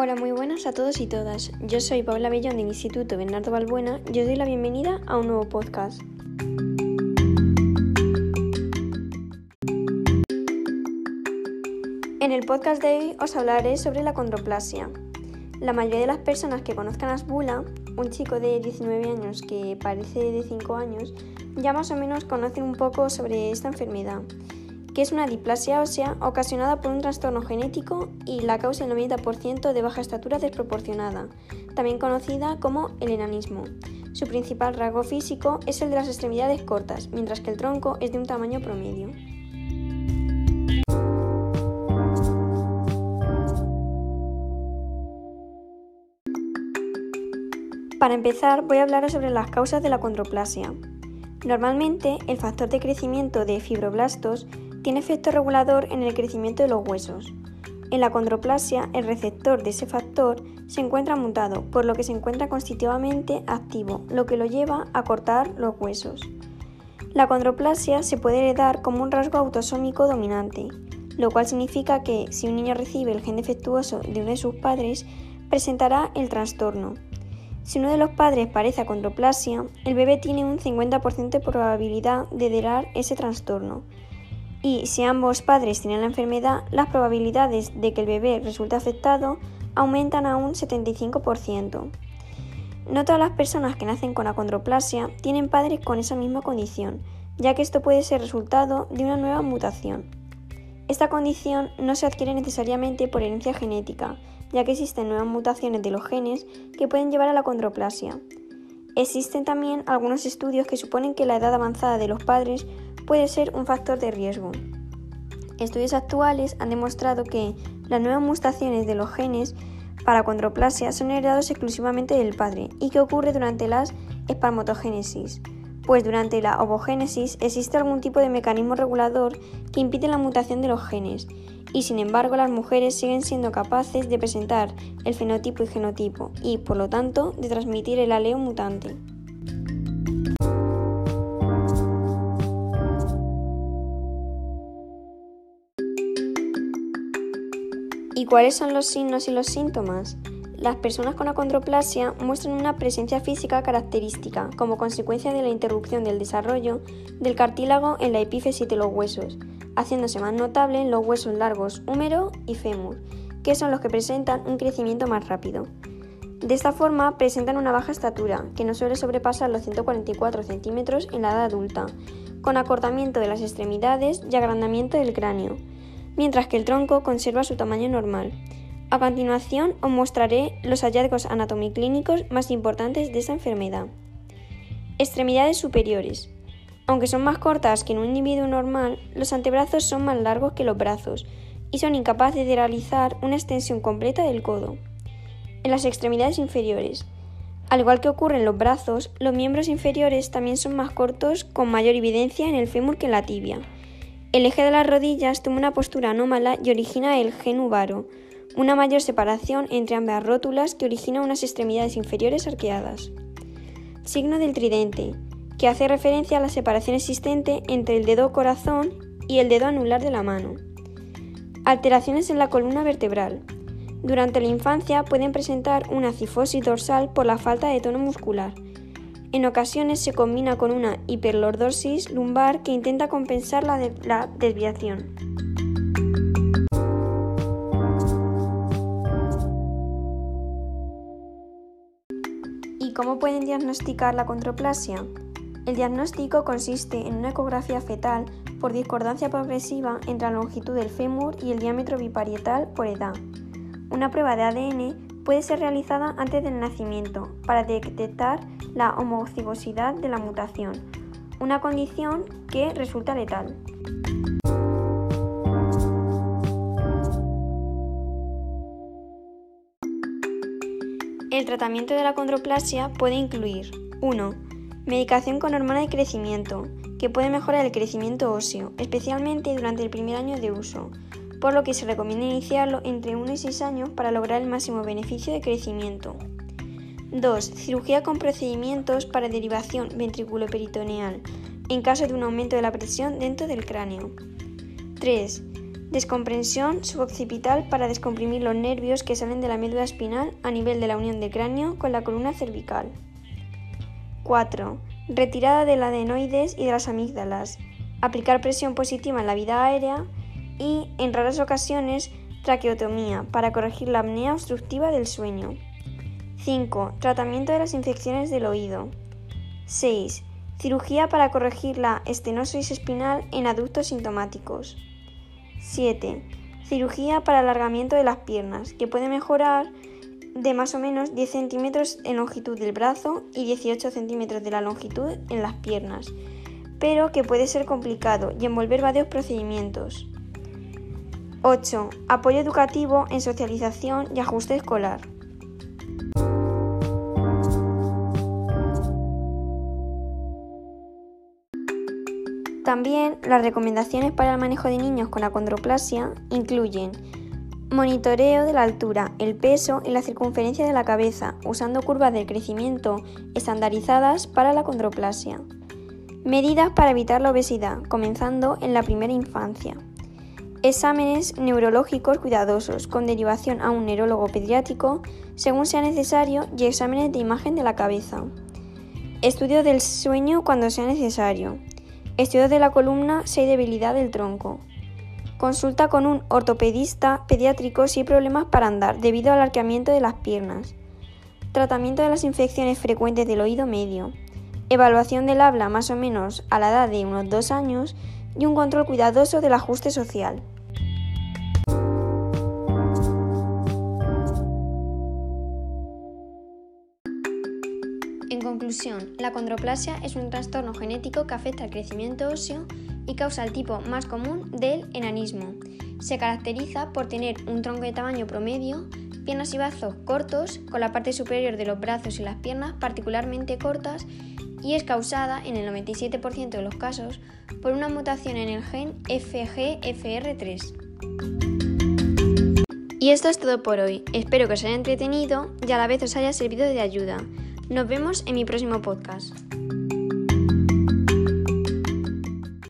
Hola, muy buenas a todos y todas. Yo soy Paula Bellón del Instituto Bernardo Balbuena y os doy la bienvenida a un nuevo podcast. En el podcast de hoy os hablaré sobre la condroplasia. La mayoría de las personas que conozcan a Asbula, un chico de 19 años que parece de 5 años, ya más o menos conocen un poco sobre esta enfermedad que es una diplasia ósea ocasionada por un trastorno genético y la causa el 90% de baja estatura desproporcionada, también conocida como el enanismo. Su principal rasgo físico es el de las extremidades cortas, mientras que el tronco es de un tamaño promedio. Para empezar, voy a hablar sobre las causas de la condroplasia. Normalmente, el factor de crecimiento de fibroblastos tiene efecto regulador en el crecimiento de los huesos. En la condroplasia, el receptor de ese factor se encuentra mutado, por lo que se encuentra constitutivamente activo, lo que lo lleva a cortar los huesos. La condroplasia se puede heredar como un rasgo autosómico dominante, lo cual significa que si un niño recibe el gen defectuoso de uno de sus padres, presentará el trastorno. Si uno de los padres padece condroplasia, el bebé tiene un 50% de probabilidad de heredar ese trastorno y si ambos padres tienen la enfermedad, las probabilidades de que el bebé resulte afectado aumentan a un 75%. No todas las personas que nacen con acondroplasia tienen padres con esa misma condición, ya que esto puede ser resultado de una nueva mutación. Esta condición no se adquiere necesariamente por herencia genética, ya que existen nuevas mutaciones de los genes que pueden llevar a la acondroplasia. Existen también algunos estudios que suponen que la edad avanzada de los padres puede ser un factor de riesgo. Estudios actuales han demostrado que las nuevas mutaciones de los genes para condroplasia son heredados exclusivamente del padre y que ocurre durante la espermatogénesis, pues durante la ovogénesis existe algún tipo de mecanismo regulador que impide la mutación de los genes y sin embargo las mujeres siguen siendo capaces de presentar el fenotipo y genotipo y por lo tanto de transmitir el aleo mutante. Cuáles son los signos y los síntomas? Las personas con acondroplasia muestran una presencia física característica como consecuencia de la interrupción del desarrollo del cartílago en la epífisis de los huesos, haciéndose más notable en los huesos largos húmero y fémur, que son los que presentan un crecimiento más rápido. De esta forma presentan una baja estatura, que no suele sobrepasar los 144 centímetros en la edad adulta, con acortamiento de las extremidades y agrandamiento del cráneo mientras que el tronco conserva su tamaño normal. A continuación os mostraré los hallazgos anatomiclínicos más importantes de esta enfermedad. Extremidades superiores. Aunque son más cortas que en un individuo normal, los antebrazos son más largos que los brazos y son incapaces de realizar una extensión completa del codo. En las extremidades inferiores. Al igual que ocurre en los brazos, los miembros inferiores también son más cortos con mayor evidencia en el fémur que en la tibia. El eje de las rodillas toma una postura anómala y origina el genubaro, una mayor separación entre ambas rótulas que origina unas extremidades inferiores arqueadas. Signo del tridente, que hace referencia a la separación existente entre el dedo corazón y el dedo anular de la mano. Alteraciones en la columna vertebral. Durante la infancia pueden presentar una cifosis dorsal por la falta de tono muscular, en ocasiones se combina con una hiperlordosis lumbar que intenta compensar la, desviación. ¿Y cómo pueden diagnosticar la controplasia? El diagnóstico consiste en una ecografía fetal por discordancia progresiva entre la longitud del fémur y el diámetro biparietal por edad. Una prueba de ADN puede ser realizada antes del nacimiento para detectar la homocigosidad de la mutación, una condición que resulta letal. El tratamiento de la condroplasia puede incluir 1. Medicación con hormona de crecimiento, que puede mejorar el crecimiento óseo, especialmente durante el primer año de uso por lo que se recomienda iniciarlo entre 1 y 6 años para lograr el máximo beneficio de crecimiento. 2. Cirugía con procedimientos para derivación ventriculoperitoneal, en caso de un aumento de la presión dentro del cráneo. 3. Descomprensión suboccipital para descomprimir los nervios que salen de la médula espinal a nivel de la unión del cráneo con la columna cervical. 4. Retirada del adenoides y de las amígdalas. Aplicar presión positiva en la vida aérea y, en raras ocasiones, traqueotomía para corregir la apnea obstructiva del sueño. 5. Tratamiento de las infecciones del oído. 6. Cirugía para corregir la estenosis espinal en adultos sintomáticos. 7. Cirugía para alargamiento de las piernas, que puede mejorar de más o menos 10 centímetros en longitud del brazo y 18 centímetros de la longitud en las piernas, pero que puede ser complicado y envolver varios procedimientos. 8. Apoyo educativo en socialización y ajuste escolar. También las recomendaciones para el manejo de niños con acondroplasia incluyen monitoreo de la altura, el peso y la circunferencia de la cabeza usando curvas de crecimiento estandarizadas para la acondroplasia. Medidas para evitar la obesidad, comenzando en la primera infancia. Exámenes neurológicos cuidadosos con derivación a un neurólogo pediátrico según sea necesario y exámenes de imagen de la cabeza. Estudio del sueño cuando sea necesario. Estudio de la columna si hay debilidad del tronco. Consulta con un ortopedista pediátrico si hay problemas para andar debido al arqueamiento de las piernas. Tratamiento de las infecciones frecuentes del oído medio. Evaluación del habla más o menos a la edad de unos 2 años y un control cuidadoso del ajuste social. En conclusión, la condroplasia es un trastorno genético que afecta al crecimiento óseo y causa el tipo más común del enanismo. Se caracteriza por tener un tronco de tamaño promedio, piernas y brazos cortos, con la parte superior de los brazos y las piernas particularmente cortas y es causada, en el 97% de los casos, por una mutación en el gen FGFR3. Y esto es todo por hoy. Espero que os haya entretenido y a la vez os haya servido de ayuda. Nos vemos en mi próximo podcast.